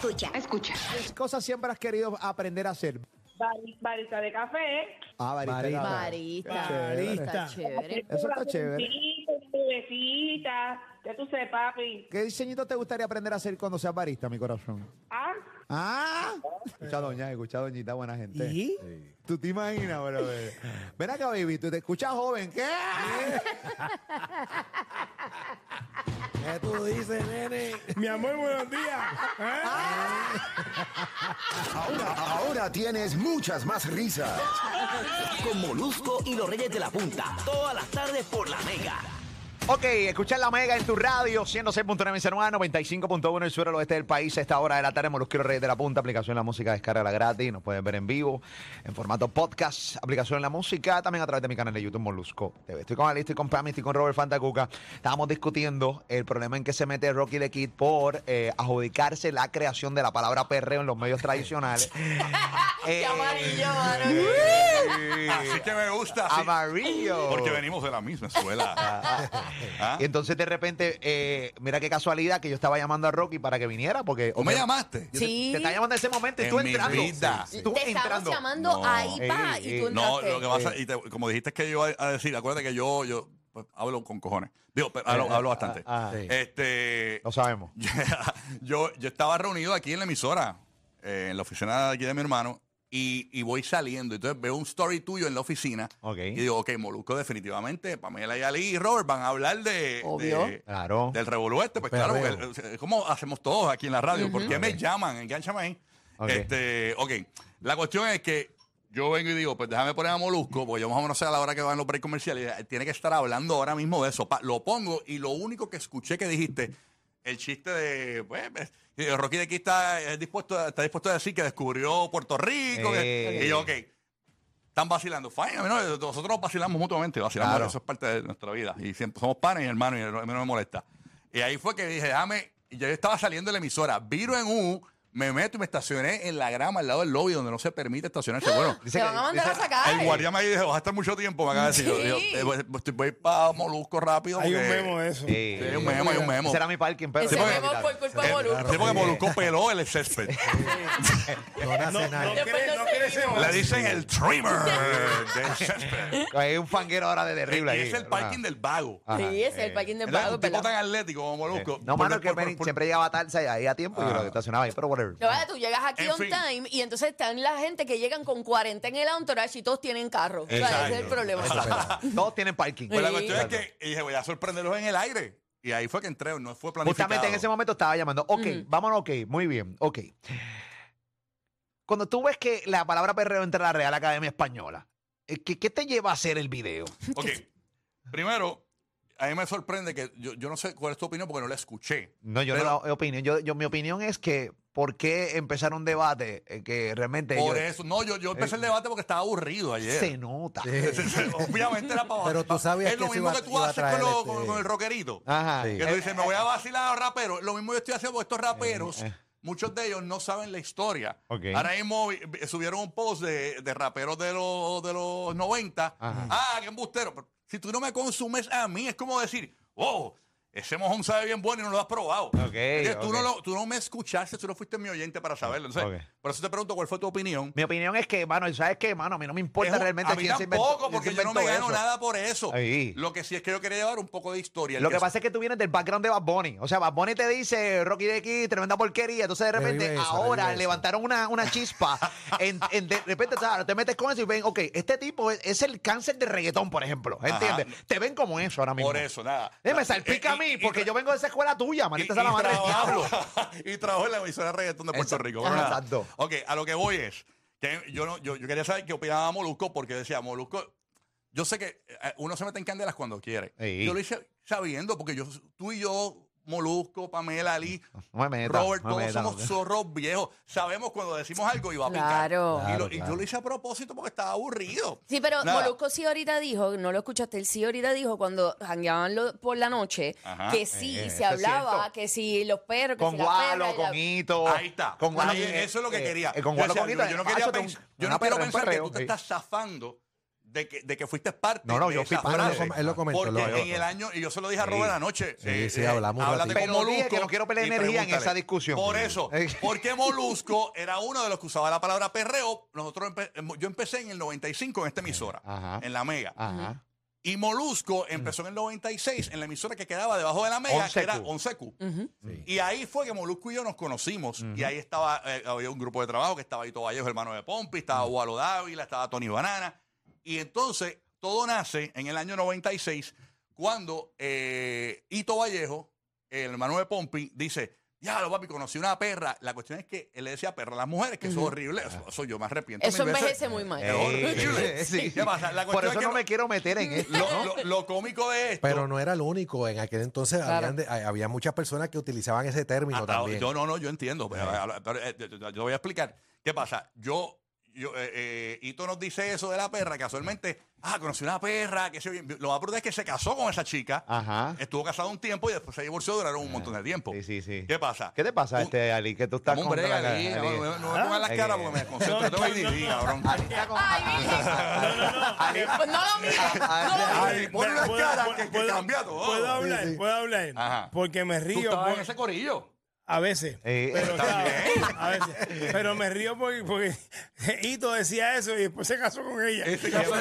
Escucha. Escucha. ¿Qué cosas siempre has querido aprender a hacer? Bari- Barista de café. Ah, barista. Barista. Chévere. Está chévere. Eso está chévere. Bebecita. Ya tú sé, papi. ¿Qué diseñito te gustaría aprender a hacer cuando seas barista, mi corazón? Ah, Ah, escucha doña, escucha doñita, buena gente. ¿Y? Sí. ¿Tú te imaginas, bro? Ven acá, baby, tú te escuchas joven, ¿qué? ¿Qué tú dices, nene? Mi amor, buenos días. ¿Eh? Ahora, ahora tienes muchas más risas. Con Molusco y los Reyes de la Punta. Todas las tardes por la Mega. Ok, escuchar la Mega en tu radio, 106.9 en San Juan, 95.1 en el al oeste del país. A esta hora de la tarde, Molusquero Reyes de la Punta, aplicación La Música, descarga gratis. Nos pueden ver en vivo, en formato podcast, aplicación La Música, también a través de mi canal de YouTube Molusco TV. Estoy con Ali, estoy con Pami, estoy con Robert Fantacuca. Estábamos discutiendo el problema en que se mete Rocky the Kid por eh, adjudicarse la creación de la palabra perreo en los medios tradicionales. Qué Eh, amarillo, mano. Así que me gusta. así. Amarillo. Porque venimos de la misma escuela. ¿Ah? Y entonces de repente, eh, mira qué casualidad que yo estaba llamando a Rocky para que viniera, porque... ¿Tú me llamaste? Yo te- Sí. Te, estaba llamando en ese momento y En tú mi entrando. vida. Sí, Tú Te entrando. llamando No. ahí, pa, Ey, y tú. No, lo que pasa, y te- como dijiste que yo iba a decir, acuérdate que yo, yo pues, hablo con cojones. Digo, pero hablo, hablo bastante. ah, sí. Este, Lo sabemos. yo, yo estaba reunido aquí en la emisora, eh, en la oficina de aquí de mi hermano, y, y voy saliendo. Entonces veo un story tuyo en la oficina. Ok. Y digo, ok, Molusco, definitivamente, Pamela y Ali y Robert van a hablar de. Obvio. de- Claro. Del revolú este, pues claro, porque, es como hacemos todos aquí en la radio. ¿Por qué me llaman? Engánchame ahí. Ok. Este, ok. La cuestión es que yo vengo y digo, pues déjame poner a Molusco, porque yo más o menos sé a la hora que van los breaks comerciales. Tiene que estar hablando ahora mismo de eso. Pa- lo pongo y lo único que escuché que dijiste, el chiste de, pues, Rocky de aquí está, eh, dispuesto, está dispuesto a decir que descubrió Puerto Rico. que- Eh. y yo, ok. Están vacilando. Fine, no, nosotros nos vacilamos mutuamente, vacilamos, Claro. eso es parte de nuestra vida. Y siempre somos panes y hermanos, y a mí no me molesta. Y ahí fue que dije, déjame, y yo estaba saliendo de la emisora, viro en U, me meto y me estacioné en la grama al lado del lobby donde no se permite estacionarse. Bueno, Te van a mandar a sacar. el guardia me dijo, vas a estar mucho tiempo, me acaba de decir. Yo, Sí. yo, eh, voy, voy- voy para Molusco rápido. Hay un porque- memo de eso. Sí. Sí, hay un memo, hay un memo. Ese era mi parking, pero... Ese Sí, porque- memo por culpa de Eh, Molusco. Sí, porque Molusco peló el césped. No nace No, nadie. no, Después cre- no no seguimos. Le dicen el trimmer del césped. Hay un fanguero ahora de terrible Y ahí. es el parking del vago. Ajá. Sí, ese es el parking del Entonces, vago, un tipo tan atlético como Molusco. No, por- mano, que por- Benny por- siempre llegaba tarde ahí a tiempo y yo lo estacionaba ahí, pero whatever. No, vaya, tú llegas aquí En on fin. time y entonces están la gente que llegan con 40 en el entourage y todos tienen carro. O sea, ese es el Exacto. problema. Todos tienen parking. Pues la Sí. cuestión es que y dije, voy a sorprenderlos en el aire. Y ahí fue que entré, no fue planificado. Justamente en ese momento estaba llamando. Ok, vámonos, ok, muy bien, ok. Cuando tú ves que la palabra perreo entra a la Real Academia Española, eh, ¿qué, qué te lleva a hacer el video? Ok, primero, a mí me sorprende que yo, yo no sé cuál es tu opinión porque no la escuché. No, yo Pero- no doy opinión. Yo, yo, mi opinión es que, ¿por qué empezar un debate eh, que realmente Por yo- eso, no, yo, yo empecé el debate porque estaba aburrido ayer. se nota? Obviamente era para Pero tú sabías Es lo que mismo iba- que tú haces traer con, lo- este- con- con el rockerito. Ajá. Sí. Que tú dices, me voy a vacilar a los raperos. Lo mismo yo estoy haciendo con estos raperos. Eh, eh. Muchos de ellos no saben la historia. Ahora mismo subieron un post de, de raperos de los, de los 90. Ajá. Ah, qué embustero. Si tú no me consumes a mí, es como decir, oh, ese mojón sabe bien bueno y no lo has probado. Ok, Es que tú, no lo- tú no me escuchaste, tú no fuiste mi oyente para saberlo. Entonces, Ok. Por eso te pregunto cuál fue tu opinión. Mi opinión es que, mano, ¿sabes qué, mano? A mí no me importa Es un- realmente a mí quién se inventó. tampoco, quién porque se yo no me inventó gano eso. nada por eso. Ahí. Lo que sí es que yo quería llevar un poco de historia. El Lo que pasa es que tú vienes del background de Bad Bunny. O sea, Bad Bunny te dice, Rocky de aquí, tremenda porquería. Entonces, de repente, eso, ahora revive eso. levantaron una, una chispa. en, en- de repente, o sea, te metes con eso y ven, ok, este tipo es, es el cáncer de reggaetón, por ejemplo. ¿Entiendes? Ajá. Te ven como eso ahora mismo. Por eso, nada. Eh, me salpica Eh, a mí, porque yo vengo de esa escuela tuya, manita y, esa la y madre del trabajo, diablo. y trabajo en la emisora de reggaetón de Puerto Exacto. Rico. Ajá, nada. exacto. Ok, a lo que voy es que yo, no, yo, yo quería saber qué opinaba Molusco porque decía, Molusco, yo sé que eh, uno se mete en candelas cuando quiere. Sí. Yo lo hice sabiendo porque yo, tú y yo, Molusco, Pamela, Ali, No me metas, Robert, no me todos somos no. zorros viejos. Sabemos cuando decimos algo y va a picar. Claro. Y, lo- Claro, y yo lo hice a propósito porque estaba aburrido. Sí, pero Nada. Molusco sí ahorita dijo, no lo escuchaste, él sí ahorita dijo cuando jangueaban por la noche Ajá. que sí Eh, se hablaba, que si los perros, que Con si la Gualo, perra y la- con Hito. Ahí está. Con Ahí, Gualo, eso es lo que eh, quería. eh, con Yo Gualo, decía, con yo, Hito. yo no Ah, quería eso te- pens- yo no quiero pensar que tú te estás zafando de que, de que fuiste parte No, no, de yo fui esa parte. frase. Él lo com- él lo comentó, Porque lo- en el año, y yo se lo dije a Sí. Robert anoche. eh, Sí, sí, hablamos un háblate ratito. con Pero dije Molusco que no quiero pelear y energía en pregúntale. esa discusión. Por eso, Eh. porque Molusco era uno de los que usaba la palabra perreo. Nosotros empe- yo empecé en el 95 en esta emisora, Ajá. en la Mega. Ajá. Y Molusco empezó en el 96 en la emisora que quedaba debajo de la Mega, 11Q. que era 11Q. Sí. Y ahí fue que Molusco y yo nos conocimos. Y ahí estaba, eh, había un grupo de trabajo que estaba Hito Vallejo, hermano de Pompi, estaba Walo Dávila, estaba Tony Banana. Y entonces todo nace en el año 96 cuando eh, Hito Vallejo, el hermano de Pompi, dice, ya lo papi, conocí una perra. La cuestión es que él le decía perra a las mujeres, que eso es horrible. Eso, eso yo me arrepiento. Eso envejece muy mal. Es horrible. Eh, sí. ¿Qué pasa? La Por cuestión eso es que no me quiero meter en esto. lo, lo- lo cómico de esto... Pero no era el único. En aquel entonces Claro. habían de- había muchas personas que utilizaban ese término Hasta- también. Yo no, no, yo entiendo. Pero, pero, eh, yo- yo voy a explicar. ¿Qué pasa? Yo, yo eh, eh, Ito nos dice eso de la perra, casualmente, ah, conocí una perra, que se, lo más brutal es que se casó con esa chica, Ajá. estuvo casado un tiempo y después se divorció, duraron un montón de tiempo. Sí, sí, sí. ¿Qué pasa? ¿Qué te pasa, Un- este Ali? Que tú estás Dame un la- Ali. no, no, no me pongas las Es caras que- porque me desconcentro. Yo tengo ADD, cabrón. Ali está con- Ali- Pues no lo mires. No lo Ay, mires. pon unas ¿Puedo- caras puedo- que, cambia todo. Puedo hablar, puedo hablar. Ajá. Porque me Tú río. estabas en por- ese corillo. A veces. Eh, pero, está o sea, bien. a veces. Pero me río porque, porque Hito decía eso y después se casó con ella. Caso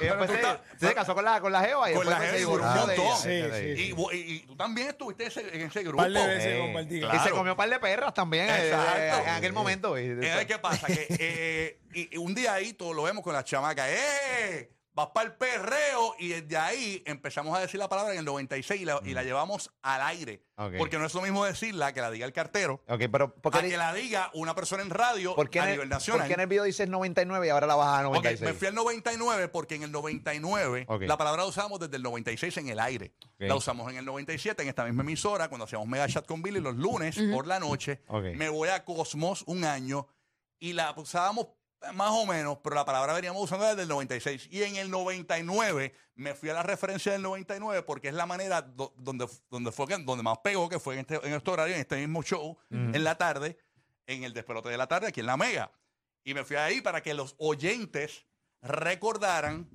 Y después se, se casó con la, con la Jeva y Con la se Jeva, divorció un de ella. montón. Sí, sí. Y, vo- y- y tú también estuviste en ese, en ese Un grupo. par de veces Eh, compartí. Y se comió un par de perras también eh, Exacto. eh, en aquel momento. Eh, ¿Qué pasa? Que eh, y, y un día todos lo vemos con la chamaca. ¡Eh! Vas para el perreo. Y desde ahí empezamos a decir la palabra en el 96 y la, y la llevamos al aire. Mm. Ok. Porque no es lo mismo decirla que la diga el cartero. Ok, pero ¿por A que la diga una persona en radio por qué a en, nivel el, nacional. por qué en el video dices 99 y ahora la bajas a Ok, 96? me fui al 99 porque en el 99 Ok. la palabra la usábamos desde el 96 en el aire. La usamos en el 97 en esta misma emisora cuando hacíamos Mega Chat con Billy los lunes por la noche. Ok. Me voy a Cosmos un año y la usábamos más o menos, pero la palabra veníamos usando desde el 96. Y en el 99 me fui a la referencia del 99 porque es la manera do- donde, donde fue donde más pegó, que fue en este, en este horario, en este mismo show, en la tarde, en el despelote de la tarde, aquí en la Mega. Y me fui ahí para que los oyentes recordaran,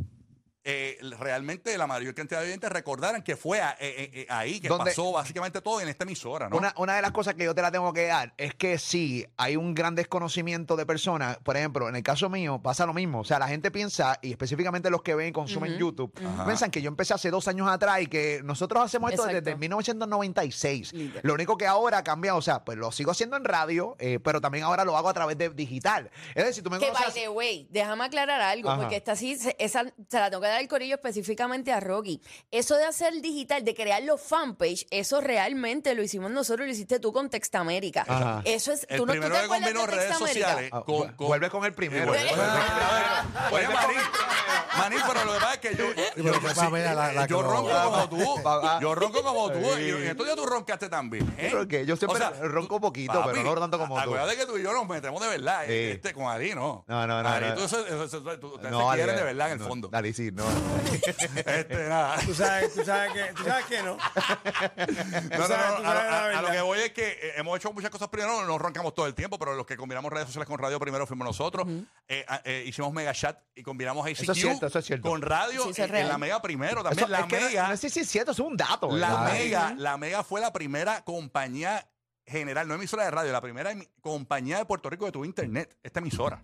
eh, realmente la mayor cantidad de oyentes recordaran que fue a- eh, eh, ahí, que ¿Dónde? pasó básicamente todo en esta emisora, ¿no? Una, una de las cosas que yo te la tengo que dar es que sí, hay un gran desconocimiento de personas. Por ejemplo, en el caso mío pasa lo mismo. O sea, la gente piensa, y específicamente los que ven y consumen YouTube, Ajá. piensan que yo empecé hace dos años atrás y que nosotros hacemos esto Exacto. desde 1996. Literal. Lo único que ahora ha cambiado, o sea, pues lo sigo haciendo en radio, eh, pero también ahora lo hago a través de digital. Es decir, tú me Que by conoces... the way, déjame aclarar algo, Ajá. porque esta sí, se- esa se la tengo que dar el corillo específicamente a Rocky. Eso de hacer digital, de crear los fanpage, eso realmente lo hicimos nosotros, lo hiciste tú con Textamérica. Ajá. Eso es, El tú no tú primero te que combinó de redes sociales Ah, con, vu- con- vuelve con el primero. Vuelve- Vuelve- Oye, Manín, Manín, pero lo que pasa es que yo, yo, sí, la- la ronco como tú. Yo ronco como tú. Y en estos días tú roncaste también. ¿eh? Yo siempre ronco poquito, pero no tanto como tú. Acuérdate que tú y yo nos metemos de verdad. Sí. Este, con Ari, ¿no? No, no, no, Ari, tú, eso- eso- eso- tú- ustedes No, quieren de eh, verdad en el no, fondo. Dale, sí, no. Este, nada. Tú sabes, tú sabes que, tú sabes que no. No, no, no, sabes- tú a, lo- la a- a lo verdad. que voy es que eh, hemos hecho muchas cosas primero, no nos roncamos todo el tiempo, pero los que combinamos redes sociales con radio primero fuimos nosotros. Eh, a- eh, hicimos Mega Chat y combinamos ACQ Eso es cierto, eso es cierto. con radio Sí, en, en la. Mega primero. También Eso, la es que no- Mega. No, sé si es cierto, eso es un dato. La ¿verdad? Mega, la Mega fue la primera compañía general, no emisora de radio, la primera emi- compañía de Puerto Rico que tuvo internet, esta emisora.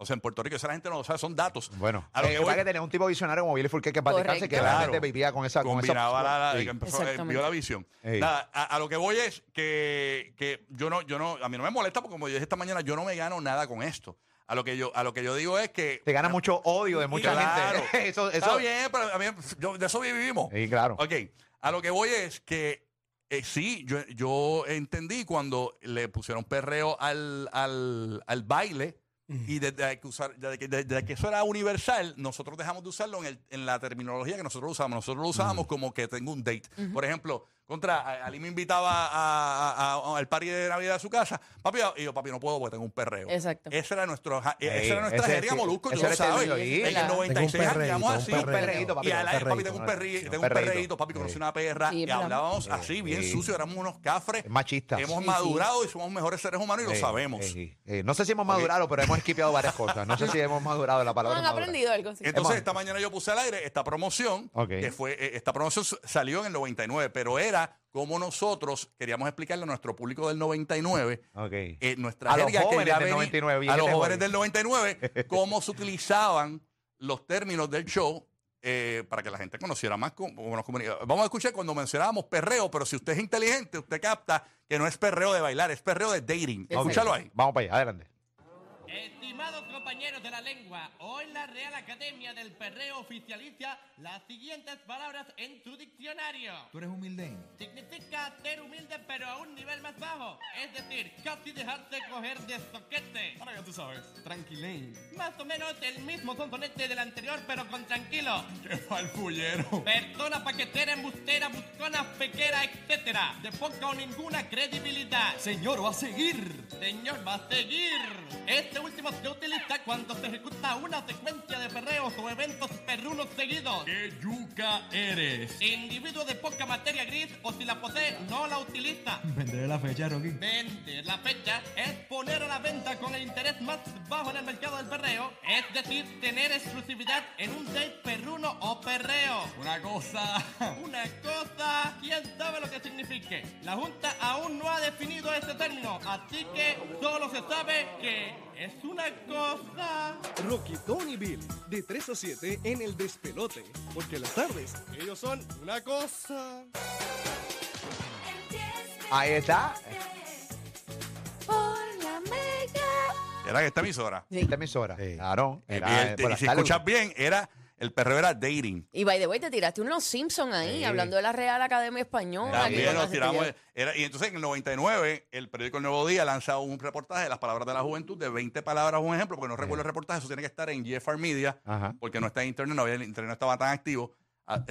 O sea, en Puerto Rico, esa la gente no lo sabe, son datos. Bueno, a lo eh, que voy, que tenía un tipo visionario como Billy Fulke que descanse, que Claro. realmente vivía con esa con esa- combinaba la, la- Sí. que empezó, eh, vio la visión. Nada, a, a lo que voy es que, que yo no, yo no, a mí no me molesta porque como yo dije esta mañana, yo no me gano nada con esto. A lo que yo, a lo que yo digo es que Te gana mucho odio de mucha Claro. gente. eso, eso, Está bien, pero a mí, yo- de eso vivimos. Sí, claro. Ok, a lo que voy es que eh, sí, yo, yo entendí cuando le pusieron perreo al, al, al baile y desde que, usar, desde, que, desde que eso era universal, nosotros dejamos de usarlo en, el- en la terminología que nosotros usamos. Nosotros lo usábamos como que tengo un date. Por ejemplo, Contra, a- Ali me invitaba a- a- a- al party de Navidad de su casa. Papi, y yo, papi, no puedo porque tengo un perreo. Exacto. Esa era, nuestro, esa era nuestra jerga molusco, tú lo sabes. En el Claro. 96 Tengo un andamos así. un Un perreíto, papi. Y al un aire, papi, tengo un ¿no? perreíto, tengo un perreíto. papi, conocí Sí. una perra Sí, y hablábamos así, bien Sí. sucio, éramos unos cafres. Es machistas. Hemos Sí, madurado y somos mejores seres humanos y lo sabemos. eh, no sé si hemos madurado, pero hemos esquipeado varias cosas. No sé si hemos madurado la No palabra. han aprendido algo. Entonces, esta mañana yo puse al aire esta promoción, Ok. que fue, eh, esta promoción salió en el 99, pero era como nosotros queríamos explicarle a nuestro público del 99, Ok. eh, nuestra A los jerga que jóvenes ya del venía- 99, bien a que los jóvenes del 99, cómo se utilizaban los términos del show eh, para que la gente conociera más cómo cómo nos Vamos a escuchar cuando mencionábamos perreo, pero si usted es inteligente, usted capta que no es perreo de bailar, es perreo de dating. Escúchalo ahí. Vamos para allá, adelante. Estimados compañeros de la lengua, hoy la Real Academia del Perreo oficializa las siguientes palabras en su diccionario. Tú eres humilde. Significa ser humilde pero a un nivel más bajo, es decir, casi dejarse coger de soquete. Ahora ya tú sabes, tranquilín. Más o menos el mismo sonsonete del anterior pero con tranquilo. ¡Qué falfullero! Persona paquetera, embustera, buscona, pequera, etcétera. De poca o ninguna credibilidad. Señor, va a seguir. Señor, va a seguir. Este último se utiliza cuando se ejecuta una secuencia de perreos o eventos perrunos seguidos. ¡Qué yuca eres! Individuo de poca materia gris o si la posee, no la utiliza. Venderé la fecha, Rocky. Vender la fecha es poner a la venta con el interés más bajo en el mercado del perreo, es decir, tener exclusividad en un date perruno o perreo. Una cosa. Una cosa. ¿Quién sabe lo que signifique? La Junta aún no ha definido este término, así que solo se sabe que es una cosa. Rocky, Tony y Bill, de 3 a 7 en el despelote. Porque las tardes, ellos son una cosa. Ahí está. Por la mega. Era esta emisora. Sí. Esta emisora. Sí. Claro. Y, Era, el- eh, y por las si tardes. escuchas bien, era el perreo era dating. Y by the way, te tiraste unos Simpsons ahí, Sí. hablando de la Real Academia Española. que También nos tiramos. era- y entonces en el 99, el periódico El Nuevo Día lanza un reportaje de las palabras de la juventud de 20 palabras, un ejemplo, porque no recuerdo el reportaje, eso tiene que estar en GFR Media, Ajá. porque no está en internet, no había, el internet no estaba tan activo.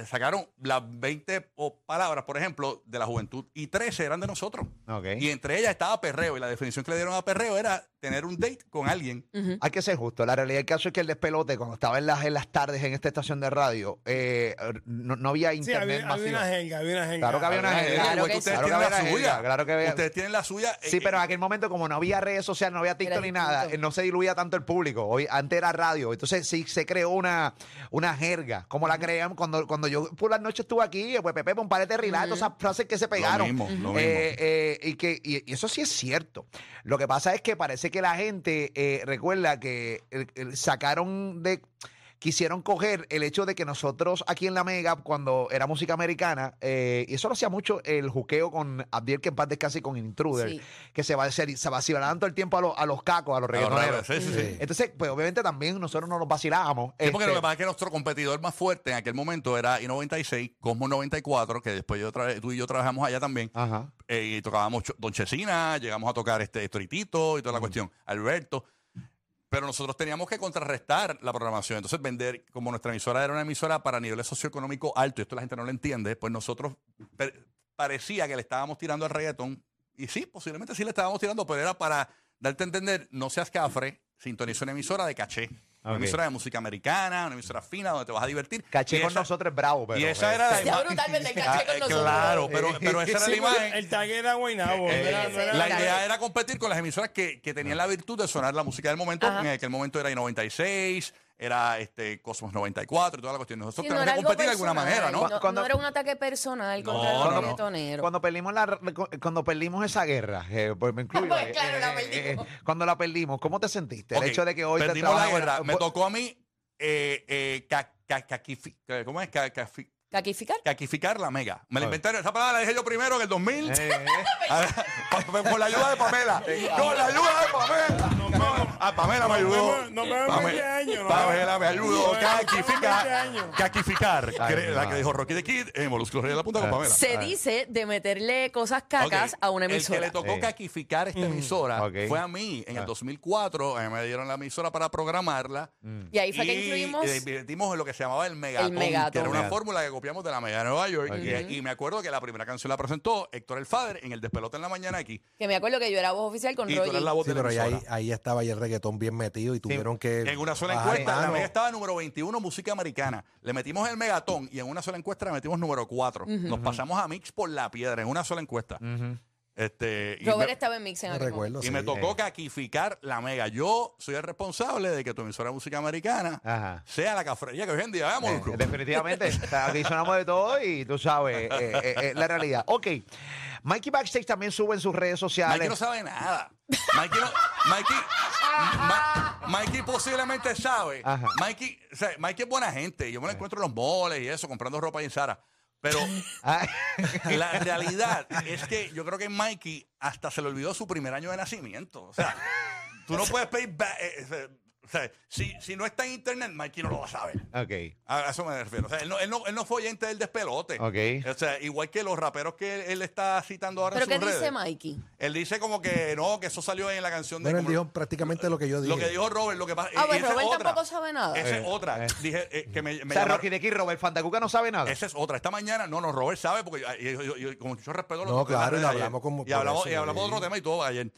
Sacaron las 20 o- palabras, por ejemplo, de la juventud y 13 eran de nosotros. Ok. Y entre ellas estaba perreo. Y la definición que le dieron a perreo era tener un date con alguien. Hay que ser justo. La realidad del caso es que el despelote, cuando estaba en las, en las tardes en esta estación de radio, eh, no, no había Sí, internet había, había una jenga, había una jenga. Claro que había una jerga. Claro que ustedes sí. tienen Claro la que había suya. claro que había. Ustedes tienen la suya. Sí, eh, pero en aquel momento, como no había redes sociales, no había TikTok ni nada, eh, no se diluía tanto el público. Hoy, antes era radio. Entonces sí se creó una, una jerga, como la creamos cuando, cuando yo por las noches estuve aquí, pues Pepe, pon parete relax, todas esas frases que se pegaron. mismo, lo mismo. Eh, eh, y que y, y eso sí es cierto. Lo que pasa es que parece que la gente eh, recuerda que eh, eh, sacaron de quisieron coger el hecho de que nosotros aquí en La Mega, cuando era música americana, eh, y eso lo hacía mucho el juqueo con Abdiel, que en paz descanse, con Intruder, Sí. que se va a hacer, se vacilaban todo el tiempo a, los- a los cacos, a los reggaetoneros. raros, sí, sí, sí. Entonces, pues obviamente también nosotros nos los vacilábamos. Sí, porque Este, lo que pasa es que nuestro competidor más fuerte en aquel momento era I-96, Cosmo 94, que después yo tú y yo trabajamos allá también. Ajá. eh, y tocábamos Don Chesina, llegamos a tocar este Toritito y toda la cuestión, Alberto. Pero nosotros teníamos que contrarrestar la programación. Entonces, vender, como nuestra emisora era una emisora para niveles socioeconómicos altos, y esto la gente no lo entiende, pues nosotros parecía que le estábamos tirando al reggaetón. Y sí, posiblemente sí le estábamos tirando, pero era para darte a entender, no seas cafre, sintoniza una emisora de caché. Una emisora de música americana, una emisora fina donde te vas a divertir. Caché Y con esa- nosotros bravo, pero. y esa era la imagen. caché Ah, con eh, nosotros. Claro, pero, pero esa era Sí, la imagen. El tag era Guaynabo. Eh, la idea era competir con las emisoras que, que tenían la virtud de sonar la música del momento. Ajá. En aquel momento era I-96, era este Cosmos 94 y toda la cuestión. Nosotros Sí, no tenemos que competir de alguna manera, ¿no? No, Cuando- no era un ataque personal contra no, el no. reggaetonero. Cuando perdimos la cuando perdimos esa guerra, eh, pues me incluyo. Pues eh, claro, la eh, perdimos. eh, cuando la perdimos, ¿cómo te sentiste? Ok, El hecho de que hoy te perdimos la trabajes- guerra. Me pues- tocó a mí eh, eh, ca- ca- caquifi- eh, ¿cómo es? Ca- cafi- ¿Caquificar? caquificar la mega. Me la inventaron. Esa palabra la dije yo primero en el 2000. Eh, eh. A ver, pa- pa- con la ayuda de Pamela. Con la ayuda de Pamela. No, Pa- Pamela me ayudó. vemos- nos vemos en Pame- 20 años, nos Pamela me ayudó. nos vemos en 20 Caquificar. Caquificar. La que dijo Rocky the Kid en Molusco Rey de la Punta con Pamela. Se dice de meterle cosas cacas a una El que emisora. le tocó Sí. caquificar esta emisora Ok. fue a mí en el Ah. 2004. a mí me dieron la emisora para programarla. Y ahí fue que incluimos- Y invertimos en lo que se llamaba el Megatón, que era una fórmula que copiamos de la Mega de Nueva York. Y, y me acuerdo que la primera canción la presentó Héctor El Fader en el Despelote en la Mañana aquí. Que me acuerdo que yo era voz oficial con Y tú Rocky. la voz Sí, de la pero ahí, emisora. ahí estaba ya el reggaetón bien metido y tuvieron que. En una sola encuesta, la. Mega estaba número 21, música americana. Le metimos el megatón y en una sola encuesta le metimos número 4. Nos pasamos a Mix por la piedra en una sola encuesta. este, y Robert me, estaba en Mix en aquel recuerdo. y sí. me tocó caquificar la Mega. Yo soy el responsable de que tu emisora de música americana Ajá. sea la cafrería que hoy en día vamos, Eh, definitivamente. Aquí sonamos de todo y tú sabes, eh, eh, eh, la realidad. Ok. Mikey Backstage también sube en sus redes sociales. Mikey no sabe nada. Mikey, no- Mikey, Ma- Mikey posiblemente sabe. Ajá. Mikey, o sea, Mikey es buena gente. Yo me lo encuentro en los moles y eso, comprando ropa ahí en Sara. Pero Ah, la realidad es que yo creo que Mikey hasta se le olvidó su primer año de nacimiento. O sea, tú no puedes pedir. ba- eh, eh, o sea, si, si no está en internet, Mikey no lo va a saber. ok. A a eso me refiero. O sea, él no, él no, él no fue oyente del despelote. Ok. O sea, igual que los raperos que él, él está citando ahora ¿Pero en qué sus dice redes. Mikey? Él dice como que no, que eso salió en la canción de. Bueno, él como- dijo prácticamente lo que yo dije. Lo que dijo Robert, lo que pasa. Ah, y pues esa es Robert otra. tampoco sabe nada. Esa Eh, es otra. eh. Dije eh, que me, me o sea, llamaron- Rocky de aquí, Robert Fantacuca no sabe nada. esa es otra. Esta mañana, no, no, Robert sabe, porque yo, yo- yo- yo con mucho respeto lo No, claro, y lo hablamos como Y por hablamos, eso, y hablamos de sí. otro tema y todo ayer.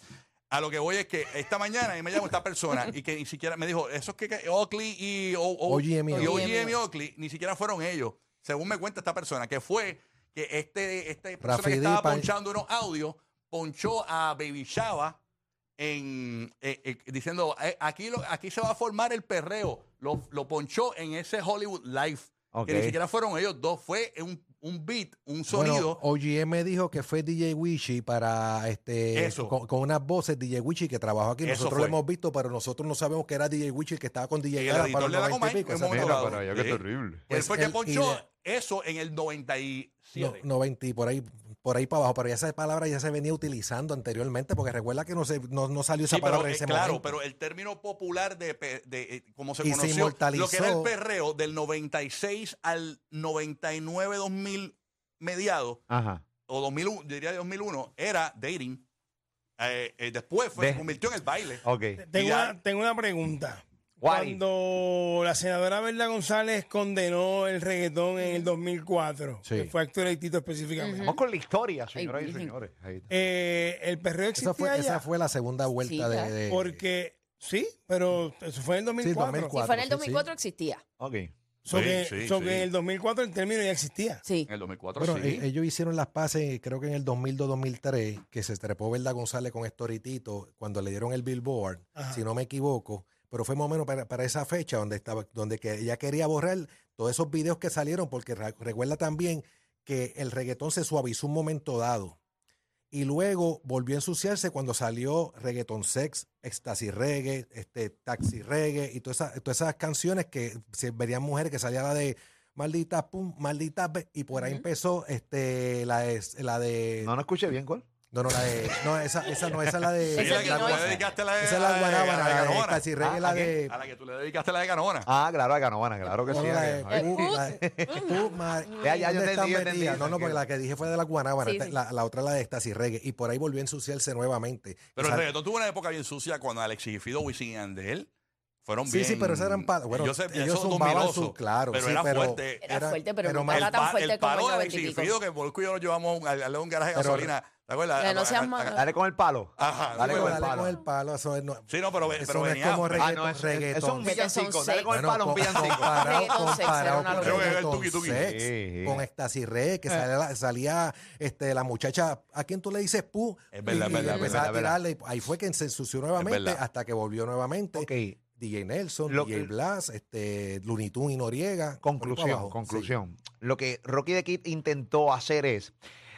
A lo que voy es que esta mañana y me llamó esta persona y que ni siquiera me dijo, esos que, que Oakley y, o, o- OGM y Oakley. OGM y Oakley, ni siquiera fueron ellos. Según me cuenta esta persona, que fue que este, este persona que estaba Pan- ponchando unos audios, ponchó a Baby Shava en, eh, eh, diciendo, eh, aquí, lo- aquí se va a formar el perreo. Lo, lo ponchó en ese Hollywood Live. Ok. Que ni siquiera fueron ellos dos, fue un, un beat, un Bueno, sonido. OGM dijo que fue DJ Wichi para este Eso. con, con unas voces DJ Wichi que trabajó aquí. Nosotros lo hemos visto, pero nosotros no sabemos que era DJ Wichi el que estaba con DJ Y el Gara para como 90 y ahí, pico. Mira para allá, qué terrible. Él Pues fue que y ponchó eso en el 97. No, 90 y por ahí, por ahí para abajo, pero ya esa palabra ya se venía utilizando anteriormente, porque recuerda que no, se, no, no salió esa Sí, pero, palabra en eh, ese claro, momento. pero el término popular de, pe- de, eh, como se Y se conoció, inmortalizó. lo que era el perreo del 96 al 99, 2000 mediados, Ajá. o 2001, diría 2001, era dating. Eh, eh, después fue, De- se convirtió en el baile. Tengo Y ya- una, tengo una pregunta. Cuando la senadora Berla González condenó el reggaetón en el 2004, Sí. que fue Héctor Leitito específicamente, Vamos con la historia, señoras y Virgen. señores. Ahí está. eh, el perreo existía esa, fue, ya, esa fue la segunda vuelta Sí, de, de- porque sí, pero eso fue en el 2004. 2004. Si fuera en el sí, sí. 2004 existía. Ok. So Sí, que, sí, so sí. que en el 2004 el término ya existía. Sí. En el 2004 Bueno, sí. e- ellos hicieron las paces, creo que en el 2002-2003, que se trepó Verda González con Estoritito cuando le dieron el Billboard, Ajá. si no me equivoco, pero fue más o menos para, para esa fecha donde estaba, donde que ella quería borrar todos esos videos que salieron, porque re- recuerda también que el reggaetón se suavizó un momento dado. Y luego volvió a ensuciarse cuando salió Reggaeton Sex, Ecstasy Reggae, este, Taxi Reggae y todas esas, todas esas canciones que se verían mujeres que salía la de Maldita Pum, Maldita y por ahí empezó este, la, de, la de. No, no escuché bien, ¿cuál? No, no, la de. No, esa, esa no, esa es la de. Sí, la es que tú le dedicaste la de, Esa es la de- guanábana, a la de Ah, la de. A la que tú le dedicaste la de Canona. Ah, claro, a Canovana, claro que No, sí. no, la de. De- Ya, ya, yo ¿dónde entendí? No, no, porque la que dije fue de la guanábana. Sí, sí. La, la otra la de Ecstasy Reggae. Y por ahí volvió a ensuciarse nuevamente. Pero el reggaetón tuvo una época bien sucia cuando Alexis y Fido, Wisin y Andel fueron Sí, bien. sí, pero esas eran bueno, yo sé, ellos son zumbaban 2008, su- claro, pero sí, era pero- fuerte. Era fuerte, pero no era el, tan fuerte el como palo el de 90 Alexis y. Fido, que Molusco y yo lo llevamos a un, garaje de gasolina. ¿Te acuerdas? Ya no seas malo. Dale con el palo. Ajá, Dale con el dale palo. con el palo. Eso es, no, Sí, no, pero, eso pero no es como Ah, reggaetón. no, es, es, reggaetón. eso es un villancico. Dale con el palo, un con- villancico. comparado, comparado con tuki. sex, Sí, sí. con Ecstasy que salía, salía este, la muchacha, ¿a quién tú le dices pu? Es verdad, Y es verdad, empezaba es a tirarle, ahí fue que se ensució nuevamente hasta que volvió nuevamente. Ok, DJ Nelson, Lo DJ que- Blas, este, Looney Tunes y Noriega. conclusión, conclusión. Lo que Rocky the Kid intentó hacer es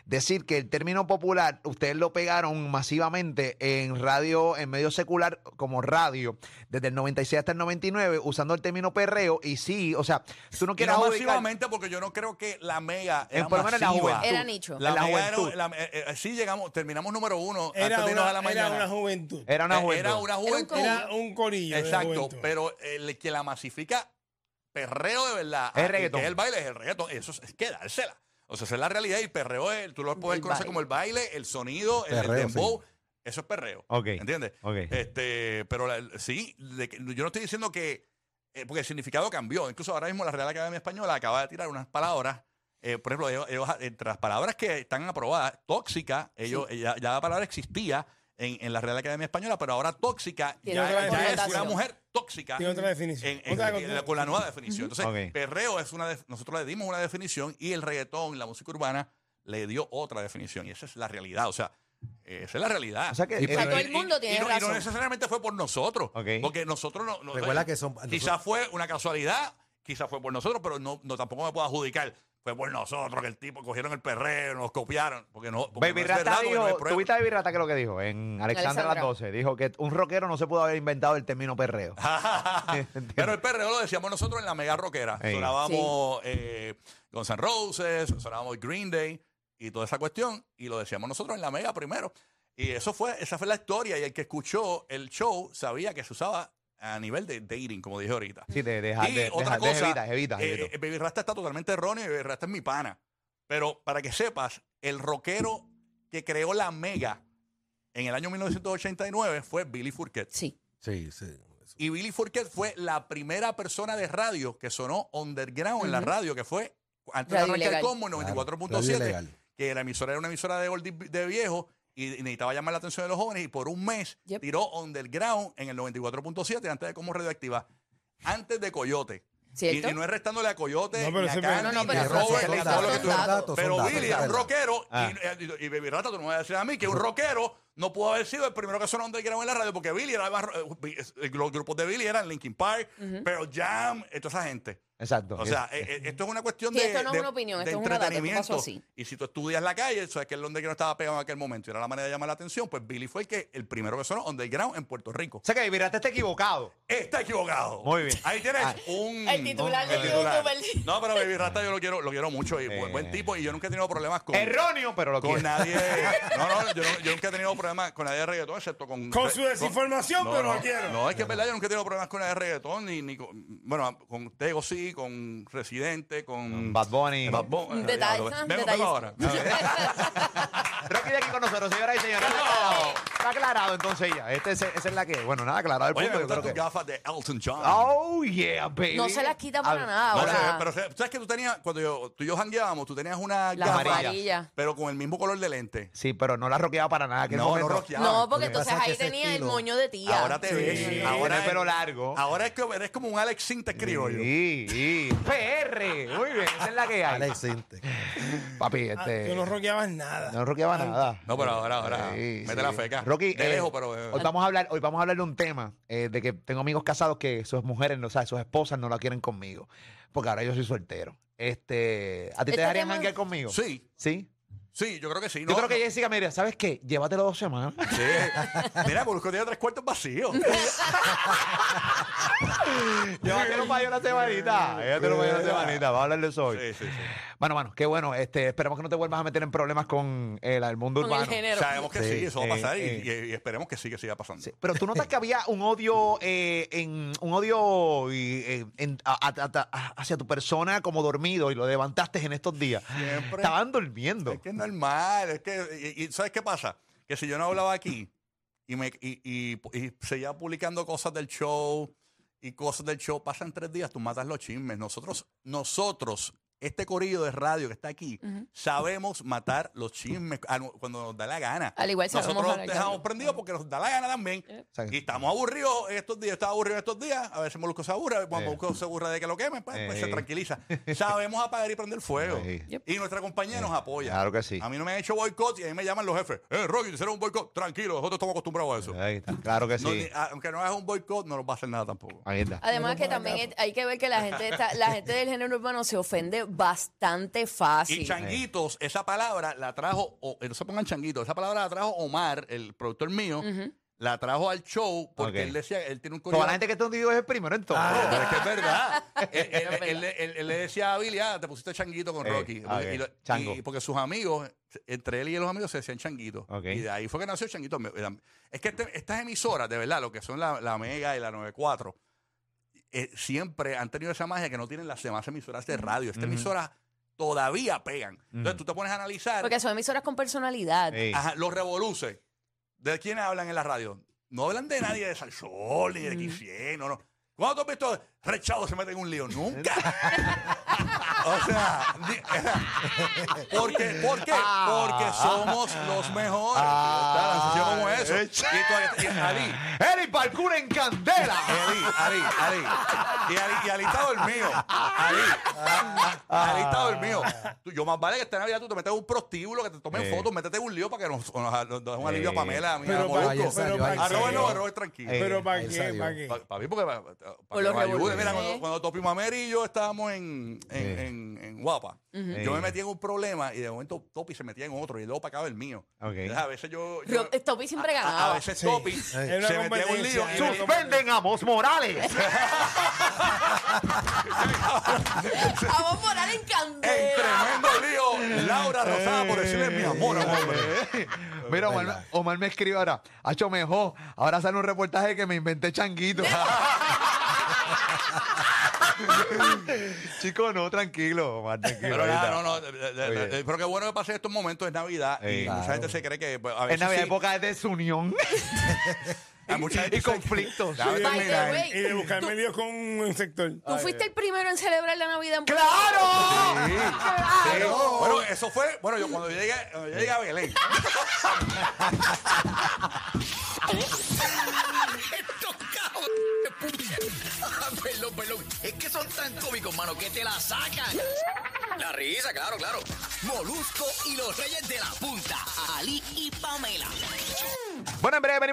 decir que el término popular, ustedes lo pegaron masivamente en radio, en medio secular como radio, desde el 96 hasta el 99, usando el término perreo. Y sí, o sea, tú no quieres no masivamente porque yo no creo que la mega En- era por lo menos la juventud. Era nicho. La la mega era- la- eh, eh, sí llegamos, terminamos número uno Era antes de una, a la era mañana. una juventud. Era una Eh, juventud. Era una juventud. Era un corillo. Exacto, pero el que la masifica perreo de verdad, Es reggaetón. que es el baile, es el reggaetón, eso es, es que dársela. O sea, esa es la realidad y el perreo es, tú lo puedes El conocer baile. como el baile, el sonido, el- el, Perreo, dembow, eso es perreo. Ok, ¿Entiendes? ok. Este, pero la- sí, yo no estoy diciendo que, eh, porque el significado cambió. Incluso ahora mismo la Real Academia Española acaba de tirar unas palabras. eh, por ejemplo, ellos, ellos, entre las palabras que están aprobadas, tóxica, ellos, ya, ya la palabra existía en, en la Real Academia Española, pero ahora tóxica ya, es una mujer tóxica. Tiene otra definición. En- en- Otra en- cosa- con la nueva definición. Entonces, perreo es una. nosotros le dimos una definición y el reggaetón, la música urbana, le dio otra definición. Y esa es la realidad. O sea, eh, esa es la realidad. O sea que- Y- todo el mundo y tiene no, y no razón. necesariamente fue por nosotros. Porque nosotros no. no- Recuerda que son- Quizás fue una casualidad, quizás fue por nosotros, pero no, no tampoco me puedo adjudicar. Fue por nosotros que el tipo cogieron el perreo, nos copiaron. Porque no. porque Baby no es Rata verdad, porque no hay dijo. ¿tuviste a Baby Rata que lo que dijo? En Alexandra a las Alexandra. 12. Dijo que un rockero no se pudo haber inventado el término perreo. Pero el perreo lo decíamos nosotros en la mega rockera. Ey. Sonábamos eh, Guns N' Roses, sonábamos Green Day y toda esa cuestión. Y lo decíamos nosotros en la mega primero. Y eso fue, esa fue la historia. Y el que escuchó el show sabía que se usaba a nivel de dating, como dije ahorita. Sí, de dejar y de, otra cosa, jevita, jevita, eh, eh, Baby Rasta está totalmente erróneo y Baby Rasta es mi pana. Pero para que sepas, el rockero que creó la mega en el año 1989 fue Billy Fourquet. Sí. Sí, sí. Y Billy Fourquet fue la primera persona de radio que sonó underground en la radio, que fue antes Radio de arrancar ilegal. como en Claro, radio 94.7, ilegal. que la emisora era una emisora de, de viejo y necesitaba llamar la atención de los jóvenes y por un mes Yep. tiró underground en el 94.7 antes de como radioactiva, antes de Coyote. Y, no es restándole a Coyote, No, pero ni a ese- Candy, No, no, ni pero a Robert, ni todo lo que datos, tú- son datos, Pero Billy datos, era un rockero Ah. y, y, y Baby Rata, tú no me vas a decir a mí que un rockero no pudo haber sido el primero que sonó underground en la radio porque Billy era más, eh, los grupos de Billy eran Linkin Park, Pearl Jam, eh, toda esa gente. Exacto. O sea, eh, eh, esto es una cuestión Sí, de, esto no es de- una opinión, de esto es una data, esto entretenimiento. pasó así. Y si tú estudias la calle, sabes que el underground estaba pegado en aquel momento y era la manera de llamar la atención, pues Billy fue el que el primero que sonó underground en Puerto Rico. o sea que Baby Rata está equivocado. Está equivocado. Muy bien. Ahí tienes Ah. un. El titular de. YouTube. No, pero Baby Rata yo lo quiero, lo quiero mucho y Eh. buen, buen tipo. Y yo nunca he tenido problemas con. Erróneo, pero lo Con quiero. nadie. No, no, yo, no- yo nunca he tenido problemas con nadie de reggaetón, excepto con. Con su desinformación, pero no, lo quiero. No, es que es verdad, yo nunca he tenido problemas con nadie de reggaetón, ni, ni con. Bueno, con Tego sí, con Residente, con. Bad Bunny. Bad Bunny. Detalles, Vengo- vengo detalles. ahora. Rocky de aquí con nosotros, señoras y señores. Está aclarado, está aclarado entonces ya. Este es, esa es la que, bueno, nada, aclarado el Oye, punto. me yo gustan creo tus que- gafas de Elton John. Oh, yeah, baby. No se las quita para Ah, nada. No, ahora. pero, pero, ¿sabes que tú tenías, cuando yo, tú y yo jangueábamos, tú tenías una Las gafa, amarillas. pero con el mismo color de lente? Sí, pero no la roqueaba para nada. No, no roqueaba. No, porque Lo que pasa entonces que ahí ese tenía el estilo- moño de tía. Ahora te ves. Sí, ahora es- pelo largo. Ahora es que eres como un Alex Sintes criollo. Sí, sí. PR. Muy bien, esa es la que hay. Alex Sinte. Papi, Ah, este. Tú no roqueabas nada. No roqueaba nada. No, pero ahora, ahora, Sí, mete sí. la feca. Rocky, de eh, lejos, pero... eh, hoy vamos a hablar, hoy vamos a hablar de un tema eh, de que tengo amigos casados que sus mujeres, no, o sea, sus esposas no la quieren conmigo, porque ahora yo soy soltero. Este, ¿a ti te Este dejarían tema- janguear conmigo? sí, Sí. Sí, yo creo que sí. Yo No, creo que no, Jessica me diría, ¿sabes qué? Llévatelo dos semanas. Sí. Mira, Molusco tiene tres cuartos vacíos. Llévatelo para allá una semanita. Llévatelo para allá una semanita. Vamos a hablar de eso hoy. Sí, sí, sí. Bueno, bueno, qué bueno. Este, esperemos que no te vuelvas a meter en problemas con el, el mundo Con el urbano. género. Sabemos que sí, Sí, eso va a eh, pasar y- eh. y, y esperemos que sí, que siga pasando. Sí, Pero tú notas que había un odio, eh, en, un odio y, eh, en- a- a- a- hacia tu persona como dormido y lo levantaste en estos días. Siempre. Estaban durmiendo. Es que es normal, es que, y, ¿sabes qué pasa? Que si yo no hablaba aquí y, me, y, y seguía publicando cosas del show y cosas del show, pasan tres días, tú matas los chismes. Nosotros, nosotros, este corillo de radio que está aquí, sabemos matar los chismes cuando nos da la gana. Al igual Nosotros hablar dejamos prendidos porque nos da la gana también. Y estamos aburridos estos días, estaba aburrido estos días. A veces Molusco se aburre, cuando Eh. Molusco se aburre de que lo quemen, pues, pues se Eh. tranquiliza. Sabemos apagar y prender fuego. Yep. Y nuestra compañía nos apoya. Claro que sí. A mí no me han hecho boicot y a mí me llaman los jefes. Eh, Rocky, te hicieron un boicot. Tranquilo, nosotros estamos acostumbrados a eso. Ahí está. Claro que No, sí. ni- aunque no hagas un boicot, no nos va a hacer nada tampoco. Ahí está. Además que también es- hay que ver que la gente está- la gente del género urbano se ofende bastante fácil. Y changuitos, esa palabra la trajo, o, eh, no se pongan changuitos, esa palabra la trajo Omar, el productor mío, la trajo al show porque Ok. él decía, él tiene un Toda la gente que está hundido es el primero en todo. Ah, pero es que es verdad. él, él- Es verdad. él- él- él le decía a Billy, ah, te pusiste changuito con Eh, Rocky. y, ok. lo- Chango. y porque sus amigos, entre él y los amigos se decían changuito. Ok. Y de ahí fue que nació changuito. Me- Es que este- estas emisoras, de verdad, lo que son la, la Mega y la 94, eh, siempre han tenido esa magia que no tienen las demás emisoras de radio. Estas emisoras todavía pegan. Entonces tú te pones a analizar Porque son emisoras con personalidad. Ajá, los revoluces. ¿De quiénes hablan en la radio? No hablan de nadie de Salsol ni de X100, no, no. ¿Cuándo tú has visto Rechado se mete en un lío? Nunca. o sea, ¿por qué? ¿Por qué? Porque somos los mejores. Ah. Como eso. Y, tú- y Ali, Eric Parkour en candela. Ali, Ali, Ali. Y Ali, y Ali está dormido. Ali. Ali está dormido. Tú- yo más vale que esta Navidad tú te metes en un prostíbulo, que te tomen Eh. fotos, métete en un lío para que nos, nos, nos dé un alivio a. Pamela, a mí, a Pero Molusco. ayer para A Robert no, a Robert tranquilo. Eh. Pero ¿para qué? ¿Para qué? Para mí, porque para, que nos ayude. Mira, cuando, cuando Topi Mameri y yo estábamos en, en, Eh. en, en Eh. yo me metí en un problema y de momento Topi se metía en otro y luego para acá el mío. Entonces, a veces yo. yo- Ro- Topi siempre a- a, ganaba. veces Sí. Topi se metía en un lío. Suspenden a Mos Morales. A poner en En candela. tremendo lío, Laura Rosada por decirle mi amor a hombre. Mira, Omar, Omar me escribe ahora, Hacho mejor, ahora sale un reportaje que me inventé changuito. Chico, no, tranquilo, tranquilo. Pero nada, ahorita. no, no. de- de- de- Oye. de- pero qué bueno que pase estos momentos en Navidad y mucha Claro. gente se cree que pues, a veces Es Navidad, sí, época de desunión hay mucha gente y conflictos. Y de buscar medios con un sector. Tú fuiste el primero en celebrar la Navidad en ¡Claro! Sí, sí. Bueno, eso fue, bueno, yo cuando yo llegué, cuando yo llegué a Belén, Es que son tan cómicos, mano, que te la sacan. La risa, claro, claro. Molusco y los Reyes de la Punta. Ali y Pamela. Bueno, en breve venimos